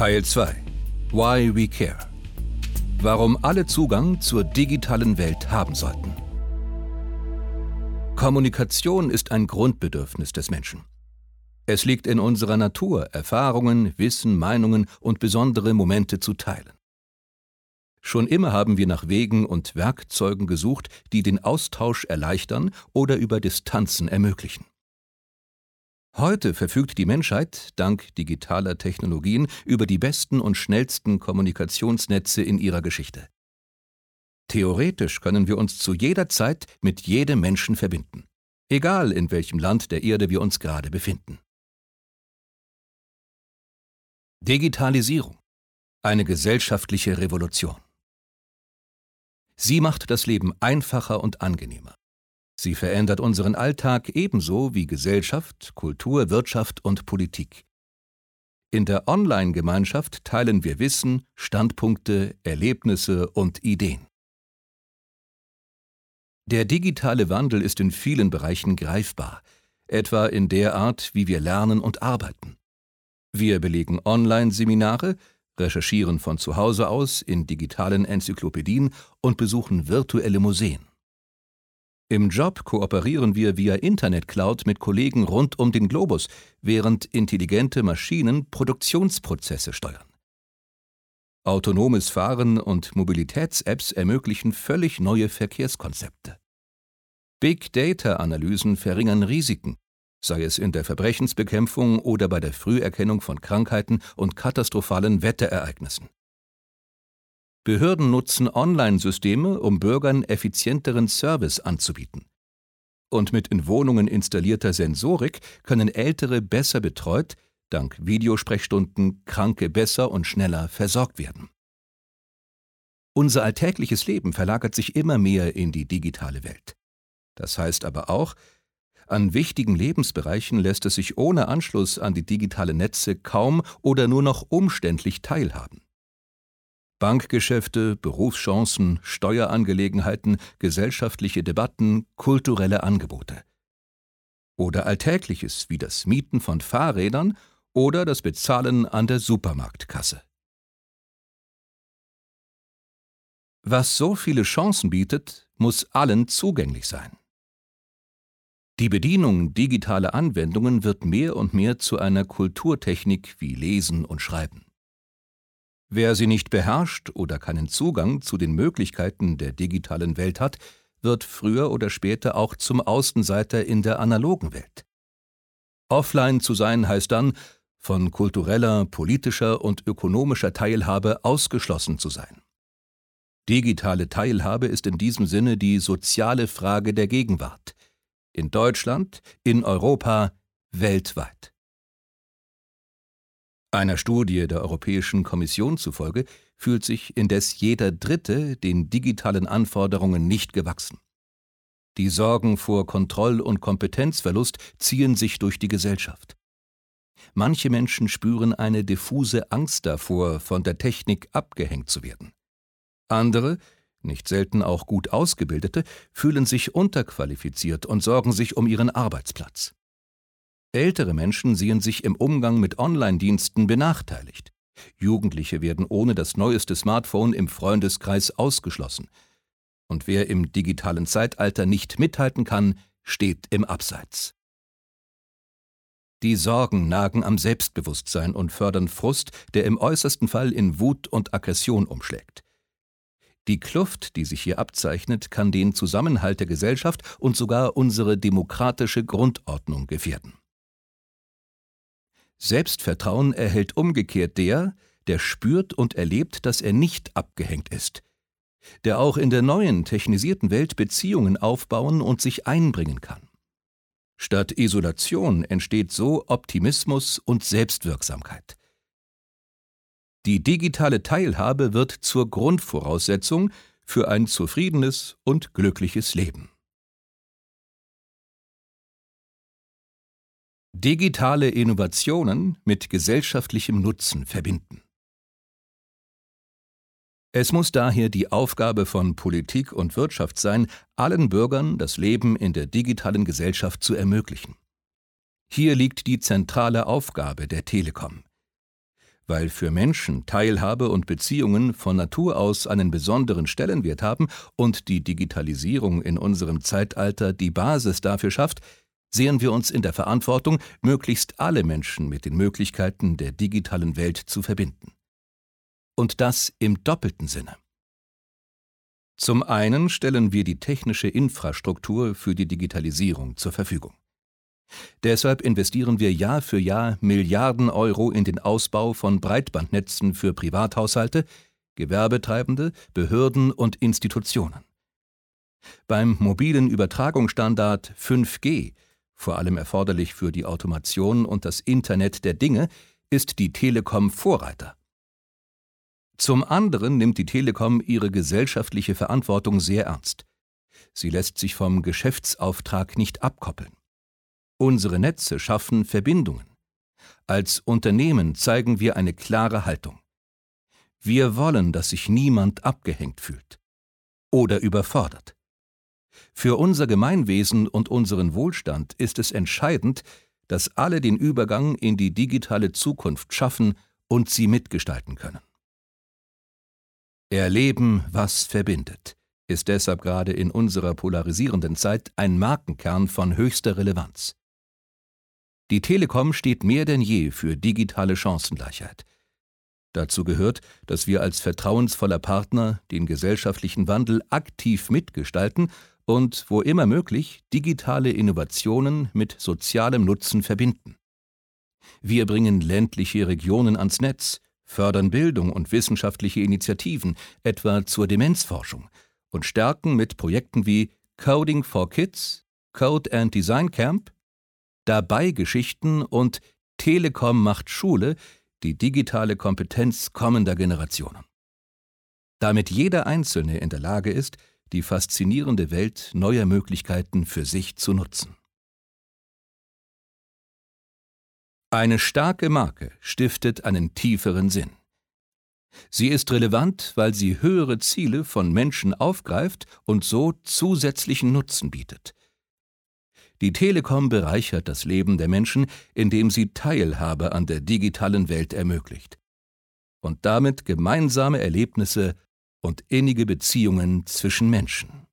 Teil 2 Why We Care Warum alle Zugang zur digitalen Welt haben sollten. Kommunikation ist ein Grundbedürfnis des Menschen. Es liegt in unserer Natur, Erfahrungen, Wissen, Meinungen und besondere Momente zu teilen. Schon immer haben wir nach Wegen und Werkzeugen gesucht, die den Austausch erleichtern oder über Distanzen ermöglichen. Heute verfügt die Menschheit dank digitaler Technologien über die besten und schnellsten Kommunikationsnetze in ihrer Geschichte. Theoretisch können wir uns zu jeder Zeit mit jedem Menschen verbinden, egal in welchem Land der Erde wir uns gerade befinden. Digitalisierung. Eine gesellschaftliche Revolution. Sie macht das Leben einfacher und angenehmer. Sie verändert unseren Alltag ebenso wie Gesellschaft, Kultur, Wirtschaft und Politik. In der Online-Gemeinschaft teilen wir Wissen, Standpunkte, Erlebnisse und Ideen. Der digitale Wandel ist in vielen Bereichen greifbar, etwa in der Art, wie wir lernen und arbeiten. Wir belegen Online-Seminare, recherchieren von zu Hause aus in digitalen Enzyklopädien und besuchen virtuelle Museen. Im Job kooperieren wir via Internet Cloud mit Kollegen rund um den Globus, während intelligente Maschinen Produktionsprozesse steuern. Autonomes Fahren und Mobilitäts-Apps ermöglichen völlig neue Verkehrskonzepte. Big Data-Analysen verringern Risiken, sei es in der Verbrechensbekämpfung oder bei der Früherkennung von Krankheiten und katastrophalen Wetterereignissen. Behörden nutzen Online-Systeme, um Bürgern effizienteren Service anzubieten. Und mit in Wohnungen installierter Sensorik können Ältere besser betreut, dank Videosprechstunden Kranke besser und schneller versorgt werden. Unser alltägliches Leben verlagert sich immer mehr in die digitale Welt. Das heißt aber auch, an wichtigen Lebensbereichen lässt es sich ohne Anschluss an die digitalen Netze kaum oder nur noch umständlich teilhaben. Bankgeschäfte, Berufschancen, Steuerangelegenheiten, gesellschaftliche Debatten, kulturelle Angebote. Oder Alltägliches wie das Mieten von Fahrrädern oder das Bezahlen an der Supermarktkasse. Was so viele Chancen bietet, muss allen zugänglich sein. Die Bedienung digitaler Anwendungen wird mehr und mehr zu einer Kulturtechnik wie Lesen und Schreiben. Wer sie nicht beherrscht oder keinen Zugang zu den Möglichkeiten der digitalen Welt hat, wird früher oder später auch zum Außenseiter in der analogen Welt. Offline zu sein heißt dann, von kultureller, politischer und ökonomischer Teilhabe ausgeschlossen zu sein. Digitale Teilhabe ist in diesem Sinne die soziale Frage der Gegenwart. In Deutschland, in Europa, weltweit. Einer Studie der Europäischen Kommission zufolge fühlt sich indes jeder Dritte den digitalen Anforderungen nicht gewachsen. Die Sorgen vor Kontroll- und Kompetenzverlust ziehen sich durch die Gesellschaft. Manche Menschen spüren eine diffuse Angst davor, von der Technik abgehängt zu werden. Andere, nicht selten auch gut ausgebildete, fühlen sich unterqualifiziert und sorgen sich um ihren Arbeitsplatz. Ältere Menschen sehen sich im Umgang mit Online-Diensten benachteiligt. Jugendliche werden ohne das neueste Smartphone im Freundeskreis ausgeschlossen. Und wer im digitalen Zeitalter nicht mithalten kann, steht im Abseits. Die Sorgen nagen am Selbstbewusstsein und fördern Frust, der im äußersten Fall in Wut und Aggression umschlägt. Die Kluft, die sich hier abzeichnet, kann den Zusammenhalt der Gesellschaft und sogar unsere demokratische Grundordnung gefährden. Selbstvertrauen erhält umgekehrt der, der spürt und erlebt, dass er nicht abgehängt ist, der auch in der neuen, technisierten Welt Beziehungen aufbauen und sich einbringen kann. Statt Isolation entsteht so Optimismus und Selbstwirksamkeit. Die digitale Teilhabe wird zur Grundvoraussetzung für ein zufriedenes und glückliches Leben. Digitale Innovationen mit gesellschaftlichem Nutzen verbinden. Es muss daher die Aufgabe von Politik und Wirtschaft sein, allen Bürgern das Leben in der digitalen Gesellschaft zu ermöglichen. Hier liegt die zentrale Aufgabe der Telekom. weil für Menschen Teilhabe und Beziehungen von Natur aus einen besonderen Stellenwert haben und die Digitalisierung in unserem Zeitalter die Basis dafür schafft, sehen wir uns in der Verantwortung, möglichst alle Menschen mit den Möglichkeiten der digitalen Welt zu verbinden. Und das im doppelten Sinne. Zum einen stellen wir die technische Infrastruktur für die Digitalisierung zur Verfügung. Deshalb investieren wir Jahr für Jahr Milliarden Euro in den Ausbau von Breitbandnetzen für Privathaushalte, Gewerbetreibende, Behörden und Institutionen. Beim mobilen Übertragungsstandard 5G, vor allem erforderlich für die Automation und das Internet der Dinge, ist die Telekom Vorreiter. Zum anderen nimmt die Telekom ihre gesellschaftliche Verantwortung sehr ernst. Sie lässt sich vom Geschäftsauftrag nicht abkoppeln. Unsere Netze schaffen Verbindungen. Als Unternehmen zeigen wir eine klare Haltung. Wir wollen, dass sich niemand abgehängt fühlt oder überfordert. Für unser Gemeinwesen und unseren Wohlstand ist es entscheidend, dass alle den Übergang in die digitale Zukunft schaffen und sie mitgestalten können. Erleben, was verbindet, ist deshalb gerade in unserer polarisierenden Zeit ein Markenkern von höchster Relevanz. Die Telekom steht mehr denn je für digitale Chancengleichheit. Dazu gehört, dass wir als vertrauensvoller Partner den gesellschaftlichen Wandel aktiv mitgestalten und, wo immer möglich, digitale Innovationen mit sozialem Nutzen verbinden. Wir bringen ländliche Regionen ans Netz, fördern Bildung und wissenschaftliche Initiativen, etwa zur Demenzforschung, und stärken mit Projekten wie Coding for Kids, Code and Design Camp dabei Geschichten und Telekom macht Schule die digitale Kompetenz kommender Generationen. Damit jeder Einzelne in der Lage ist, die faszinierende Welt neuer Möglichkeiten für sich zu nutzen. Eine starke Marke stiftet einen tieferen Sinn. Sie ist relevant, weil sie höhere Ziele von Menschen aufgreift und so zusätzlichen Nutzen bietet. Die Telekom bereichert das Leben der Menschen, indem sie Teilhabe an der digitalen Welt ermöglicht und damit gemeinsame Erlebnisse und innige Beziehungen zwischen Menschen.